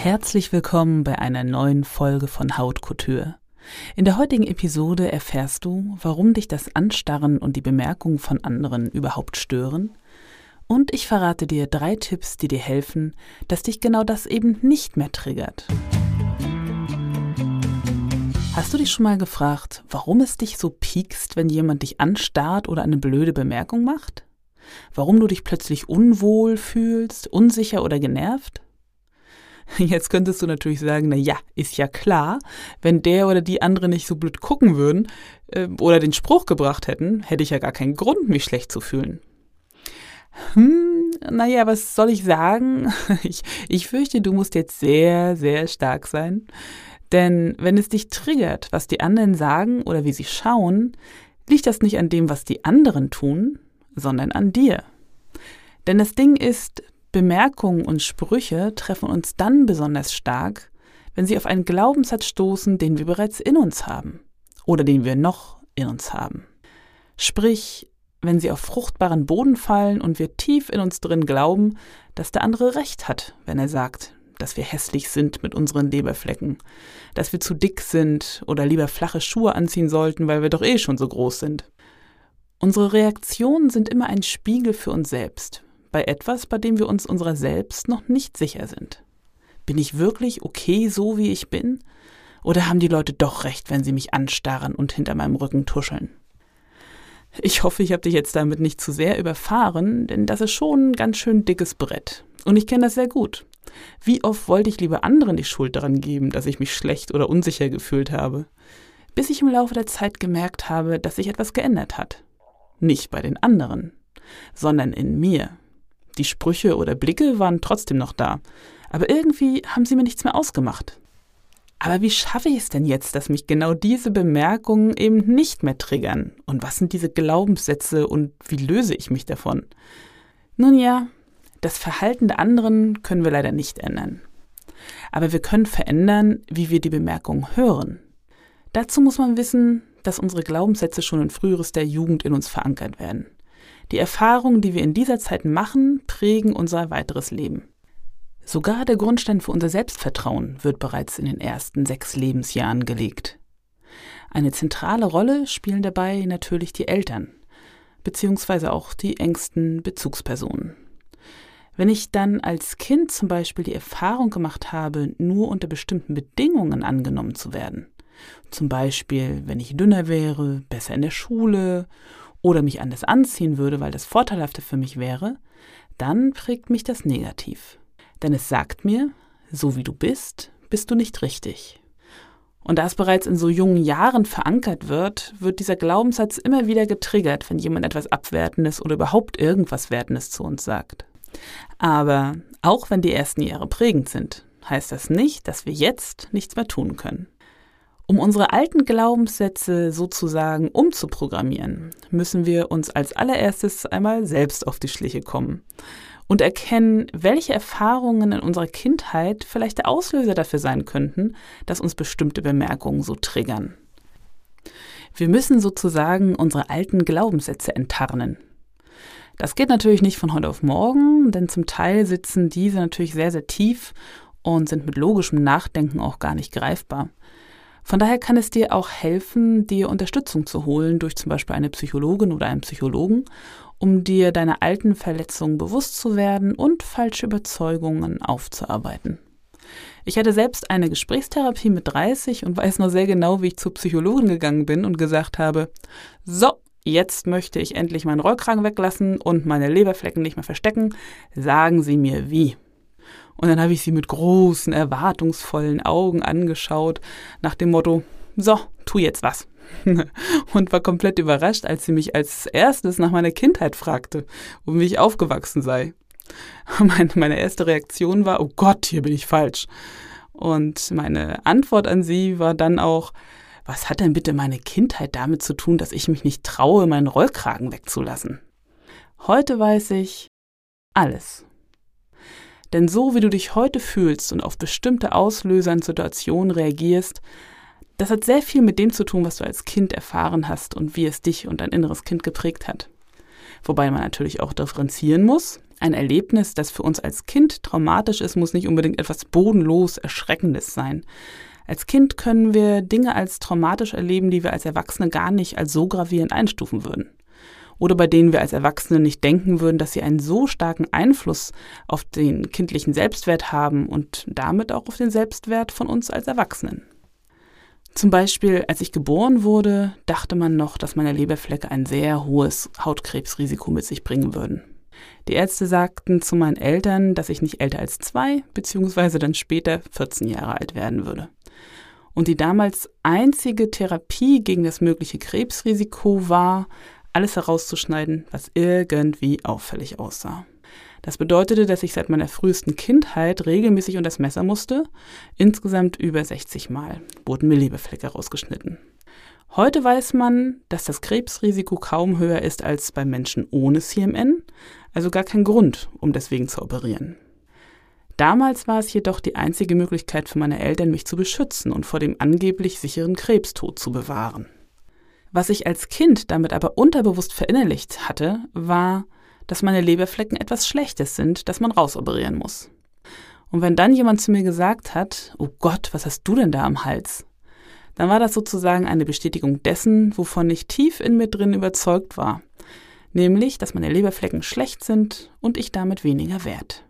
Herzlich willkommen bei einer neuen Folge von Haut Couture. In der heutigen Episode erfährst du, warum dich das Anstarren und die Bemerkungen von anderen überhaupt stören, und ich verrate dir drei Tipps, die dir helfen, dass dich genau das eben nicht mehr triggert. Hast du dich schon mal gefragt, warum es dich so piekst, wenn jemand dich anstarrt oder eine blöde Bemerkung macht? Warum du dich plötzlich unwohl fühlst, unsicher oder genervt? Jetzt könntest du natürlich sagen, na ja, ist ja klar, wenn der oder die andere nicht so blöd gucken würden äh, oder den Spruch gebracht hätten, hätte ich ja gar keinen Grund, mich schlecht zu fühlen. Hm, naja, was soll ich sagen? Ich, ich fürchte, du musst jetzt sehr, sehr stark sein. Denn wenn es dich triggert, was die anderen sagen oder wie sie schauen, liegt das nicht an dem, was die anderen tun, sondern an dir. Denn das Ding ist, Bemerkungen und Sprüche treffen uns dann besonders stark, wenn sie auf einen Glaubenssatz stoßen, den wir bereits in uns haben oder den wir noch in uns haben. Sprich, wenn sie auf fruchtbaren Boden fallen und wir tief in uns drin glauben, dass der andere recht hat, wenn er sagt, dass wir hässlich sind mit unseren Leberflecken, dass wir zu dick sind oder lieber flache Schuhe anziehen sollten, weil wir doch eh schon so groß sind. Unsere Reaktionen sind immer ein Spiegel für uns selbst, bei etwas, bei dem wir uns unserer selbst noch nicht sicher sind. Bin ich wirklich okay so, wie ich bin? Oder haben die Leute doch recht, wenn sie mich anstarren und hinter meinem Rücken tuscheln? Ich hoffe, ich habe dich jetzt damit nicht zu sehr überfahren, denn das ist schon ein ganz schön dickes Brett. Und ich kenne das sehr gut. Wie oft wollte ich lieber anderen die Schuld daran geben, dass ich mich schlecht oder unsicher gefühlt habe, bis ich im Laufe der Zeit gemerkt habe, dass sich etwas geändert hat. Nicht bei den anderen, sondern in mir. Die Sprüche oder Blicke waren trotzdem noch da, aber irgendwie haben sie mir nichts mehr ausgemacht. Aber wie schaffe ich es denn jetzt, dass mich genau diese Bemerkungen eben nicht mehr triggern? Und was sind diese Glaubenssätze und wie löse ich mich davon? Nun ja, das Verhalten der anderen können wir leider nicht ändern. Aber wir können verändern, wie wir die Bemerkungen hören. Dazu muss man wissen, dass unsere Glaubenssätze schon in früherester Jugend in uns verankert werden. Die Erfahrungen, die wir in dieser Zeit machen, prägen unser weiteres Leben. Sogar der Grundstein für unser Selbstvertrauen wird bereits in den ersten sechs Lebensjahren gelegt. Eine zentrale Rolle spielen dabei natürlich die Eltern, beziehungsweise auch die engsten Bezugspersonen. Wenn ich dann als Kind zum Beispiel die Erfahrung gemacht habe, nur unter bestimmten Bedingungen angenommen zu werden, zum Beispiel wenn ich dünner wäre, besser in der Schule oder mich anders anziehen würde, weil das vorteilhafter für mich wäre, dann prägt mich das negativ denn es sagt mir, so wie du bist, bist du nicht richtig. Und da es bereits in so jungen Jahren verankert wird, wird dieser Glaubenssatz immer wieder getriggert, wenn jemand etwas Abwertendes oder überhaupt irgendwas Wertendes zu uns sagt. Aber auch wenn die ersten Jahre prägend sind, heißt das nicht, dass wir jetzt nichts mehr tun können. Um unsere alten Glaubenssätze sozusagen umzuprogrammieren, müssen wir uns als allererstes einmal selbst auf die Schliche kommen und erkennen, welche Erfahrungen in unserer Kindheit vielleicht der Auslöser dafür sein könnten, dass uns bestimmte Bemerkungen so triggern. Wir müssen sozusagen unsere alten Glaubenssätze enttarnen. Das geht natürlich nicht von heute auf morgen, denn zum Teil sitzen diese natürlich sehr, sehr tief und sind mit logischem Nachdenken auch gar nicht greifbar. Von daher kann es dir auch helfen, dir Unterstützung zu holen durch zum Beispiel eine Psychologin oder einen Psychologen um dir deine alten Verletzungen bewusst zu werden und falsche Überzeugungen aufzuarbeiten. Ich hatte selbst eine Gesprächstherapie mit 30 und weiß noch sehr genau, wie ich zur Psychologin gegangen bin und gesagt habe, so, jetzt möchte ich endlich meinen Rollkragen weglassen und meine Leberflecken nicht mehr verstecken. Sagen Sie mir wie. Und dann habe ich sie mit großen, erwartungsvollen Augen angeschaut, nach dem Motto, so, tu jetzt was. und war komplett überrascht, als sie mich als erstes nach meiner Kindheit fragte und wie ich aufgewachsen sei. Meine, meine erste Reaktion war, oh Gott, hier bin ich falsch. Und meine Antwort an sie war dann auch, was hat denn bitte meine Kindheit damit zu tun, dass ich mich nicht traue, meinen Rollkragen wegzulassen? Heute weiß ich alles. Denn so wie du dich heute fühlst und auf bestimmte Auslöser in Situationen reagierst, das hat sehr viel mit dem zu tun, was du als Kind erfahren hast und wie es dich und dein inneres Kind geprägt hat. Wobei man natürlich auch differenzieren muss. Ein Erlebnis, das für uns als Kind traumatisch ist, muss nicht unbedingt etwas bodenlos Erschreckendes sein. Als Kind können wir Dinge als traumatisch erleben, die wir als Erwachsene gar nicht als so gravierend einstufen würden. Oder bei denen wir als Erwachsene nicht denken würden, dass sie einen so starken Einfluss auf den kindlichen Selbstwert haben und damit auch auf den Selbstwert von uns als Erwachsenen. Zum Beispiel, als ich geboren wurde, dachte man noch, dass meine Leberflecke ein sehr hohes Hautkrebsrisiko mit sich bringen würden. Die Ärzte sagten zu meinen Eltern, dass ich nicht älter als zwei, beziehungsweise dann später 14 Jahre alt werden würde. Und die damals einzige Therapie gegen das mögliche Krebsrisiko war, alles herauszuschneiden, was irgendwie auffällig aussah. Das bedeutete, dass ich seit meiner frühesten Kindheit regelmäßig unter das Messer musste. Insgesamt über 60 Mal wurden mir Leberflecke rausgeschnitten. Heute weiß man, dass das Krebsrisiko kaum höher ist als bei Menschen ohne CMN, also gar kein Grund, um deswegen zu operieren. Damals war es jedoch die einzige Möglichkeit für meine Eltern, mich zu beschützen und vor dem angeblich sicheren Krebstod zu bewahren. Was ich als Kind damit aber unterbewusst verinnerlicht hatte, war, dass meine Leberflecken etwas Schlechtes sind, das man rausoperieren muss. Und wenn dann jemand zu mir gesagt hat, oh Gott, was hast du denn da am Hals? Dann war das sozusagen eine Bestätigung dessen, wovon ich tief in mir drin überzeugt war. Nämlich, dass meine Leberflecken schlecht sind und ich damit weniger wert.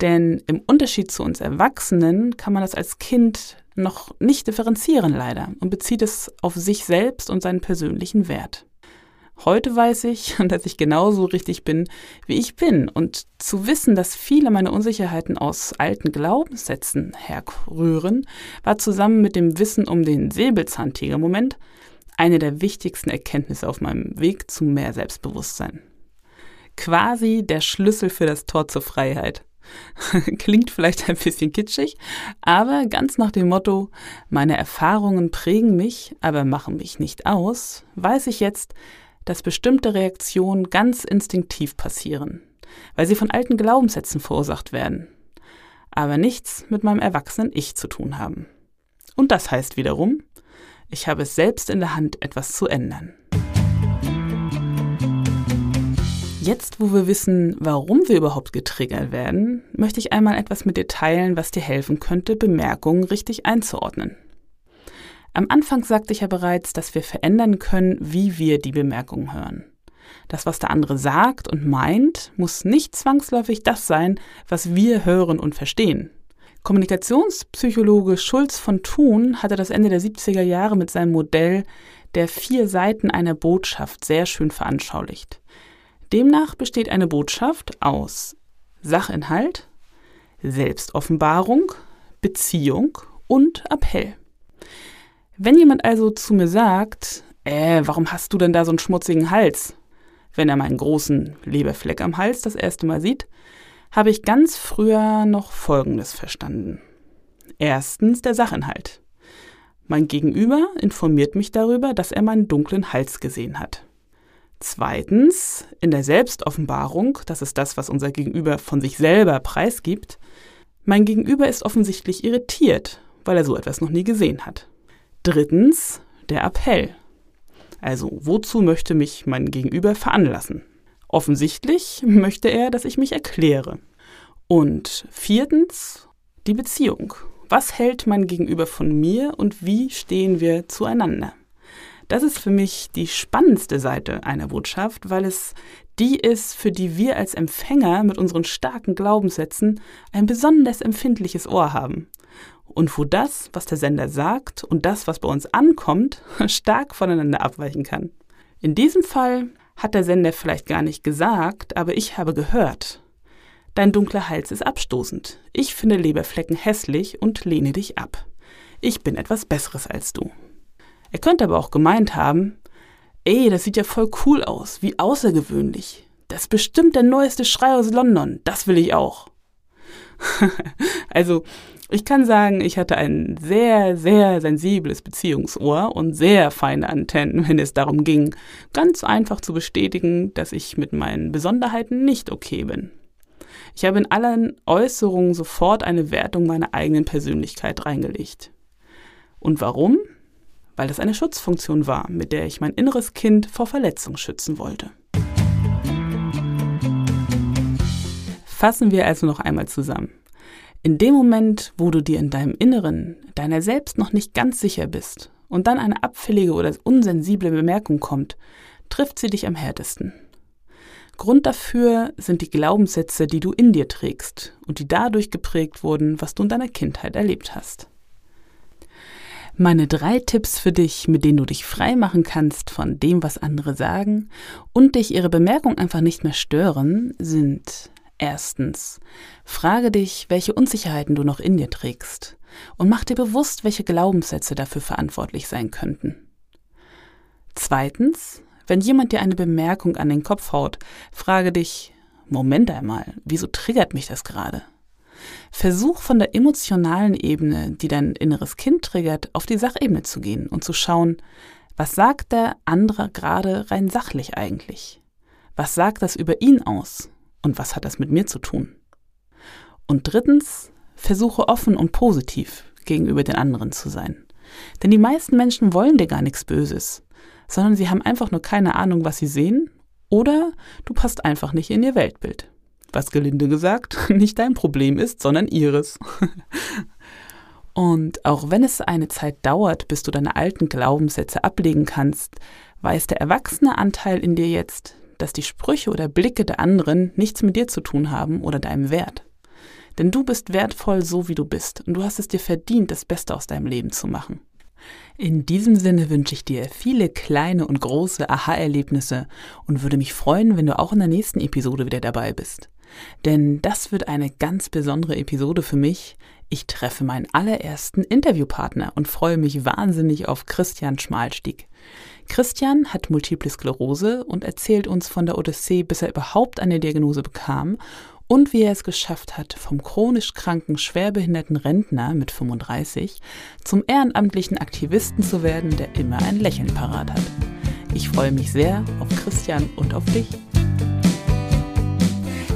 Denn im Unterschied zu uns Erwachsenen kann man das als Kind noch nicht differenzieren leider und bezieht es auf sich selbst und seinen persönlichen Wert. Heute weiß ich, dass ich genauso richtig bin, wie ich bin. Und zu wissen, dass viele meiner Unsicherheiten aus alten Glaubenssätzen herrühren, war zusammen mit dem Wissen um den Säbelzahntiger-Moment eine der wichtigsten Erkenntnisse auf meinem Weg zu mehr Selbstbewusstsein. Quasi der Schlüssel für das Tor zur Freiheit. Klingt vielleicht ein bisschen kitschig, aber ganz nach dem Motto, meine Erfahrungen prägen mich, aber machen mich nicht aus, weiß ich jetzt, dass bestimmte Reaktionen ganz instinktiv passieren, weil sie von alten Glaubenssätzen verursacht werden, aber nichts mit meinem erwachsenen Ich zu tun haben. Und das heißt wiederum, ich habe es selbst in der Hand, etwas zu ändern. Jetzt, wo wir wissen, warum wir überhaupt getriggert werden, möchte ich einmal etwas mit dir teilen, was dir helfen könnte, Bemerkungen richtig einzuordnen. Am Anfang sagte ich ja bereits, dass wir verändern können, wie wir die Bemerkungen hören. Das, was der andere sagt und meint, muss nicht zwangsläufig das sein, was wir hören und verstehen. Kommunikationspsychologe Schulz von Thun hatte das Ende der 70er Jahre mit seinem Modell der vier Seiten einer Botschaft sehr schön veranschaulicht. Demnach besteht eine Botschaft aus Sachinhalt, Selbstoffenbarung, Beziehung und Appell. Wenn jemand also zu mir sagt, äh, warum hast du denn da so einen schmutzigen Hals? Wenn er meinen großen Leberfleck am Hals das erste Mal sieht, habe ich ganz früher noch Folgendes verstanden. Erstens der Sachinhalt. Mein Gegenüber informiert mich darüber, dass er meinen dunklen Hals gesehen hat. Zweitens, in der Selbstoffenbarung, das ist das, was unser Gegenüber von sich selber preisgibt, mein Gegenüber ist offensichtlich irritiert, weil er so etwas noch nie gesehen hat. Drittens, der Appell. Also, wozu möchte mich mein Gegenüber veranlassen? Offensichtlich möchte er, dass ich mich erkläre. Und viertens, die Beziehung. Was hält mein Gegenüber von mir und wie stehen wir zueinander? Das ist für mich die spannendste Seite einer Botschaft, weil es die ist, für die wir als Empfänger mit unseren starken Glaubenssätzen ein besonders empfindliches Ohr haben. Und wo das, was der Sender sagt und das, was bei uns ankommt, stark voneinander abweichen kann. In diesem Fall hat der Sender vielleicht gar nicht gesagt, aber ich habe gehört. Dein dunkler Hals ist abstoßend. Ich finde Leberflecken hässlich und lehne dich ab. Ich bin etwas Besseres als du. Er könnte aber auch gemeint haben, ey, das sieht ja voll cool aus, wie außergewöhnlich. Das ist bestimmt der neueste Schrei aus London, das will ich auch. also, ich kann sagen, ich hatte ein sehr, sehr sensibles Beziehungsohr und sehr feine Antennen, wenn es darum ging, ganz einfach zu bestätigen, dass ich mit meinen Besonderheiten nicht okay bin. Ich habe in allen Äußerungen sofort eine Wertung meiner eigenen Persönlichkeit reingelegt. Und warum? Weil das eine Schutzfunktion war, mit der ich mein inneres Kind vor Verletzung schützen wollte. Fassen wir also noch einmal zusammen. In dem Moment, wo du dir in deinem Inneren deiner selbst noch nicht ganz sicher bist und dann eine abfällige oder unsensible Bemerkung kommt, trifft sie dich am härtesten. Grund dafür sind die Glaubenssätze, die du in dir trägst und die dadurch geprägt wurden, was du in deiner Kindheit erlebt hast. Meine drei Tipps für dich, mit denen du dich frei machen kannst von dem, was andere sagen und dich ihre Bemerkung einfach nicht mehr stören, sind erstens, frage dich, welche Unsicherheiten du noch in dir trägst und mach dir bewusst, welche Glaubenssätze dafür verantwortlich sein könnten. Zweitens, wenn jemand dir eine Bemerkung an den Kopf haut, frage dich, Moment einmal, wieso triggert mich das gerade? Versuch von der emotionalen Ebene, die dein inneres Kind triggert, auf die Sachebene zu gehen und zu schauen, was sagt der andere gerade rein sachlich eigentlich? Was sagt das über ihn aus? Und was hat das mit mir zu tun? Und drittens, versuche offen und positiv gegenüber den anderen zu sein. Denn die meisten Menschen wollen dir gar nichts Böses, sondern sie haben einfach nur keine Ahnung, was sie sehen, oder du passt einfach nicht in ihr Weltbild was gelinde gesagt nicht dein Problem ist, sondern ihres. Und auch wenn es eine Zeit dauert, bis du deine alten Glaubenssätze ablegen kannst, weiß der erwachsene Anteil in dir jetzt, dass die Sprüche oder Blicke der anderen nichts mit dir zu tun haben oder deinem Wert. Denn du bist wertvoll so, wie du bist, und du hast es dir verdient, das Beste aus deinem Leben zu machen. In diesem Sinne wünsche ich dir viele kleine und große Aha-Erlebnisse und würde mich freuen, wenn du auch in der nächsten Episode wieder dabei bist. Denn das wird eine ganz besondere Episode für mich. Ich treffe meinen allerersten Interviewpartner und freue mich wahnsinnig auf Christian Schmalstieg. Christian hat Multiple Sklerose und erzählt uns von der Odyssee, bis er überhaupt eine Diagnose bekam und wie er es geschafft hat, vom chronisch kranken, schwerbehinderten Rentner mit 35 zum ehrenamtlichen Aktivisten zu werden, der immer ein Lächeln parat hat. Ich freue mich sehr auf Christian und auf dich.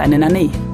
Deine Nane.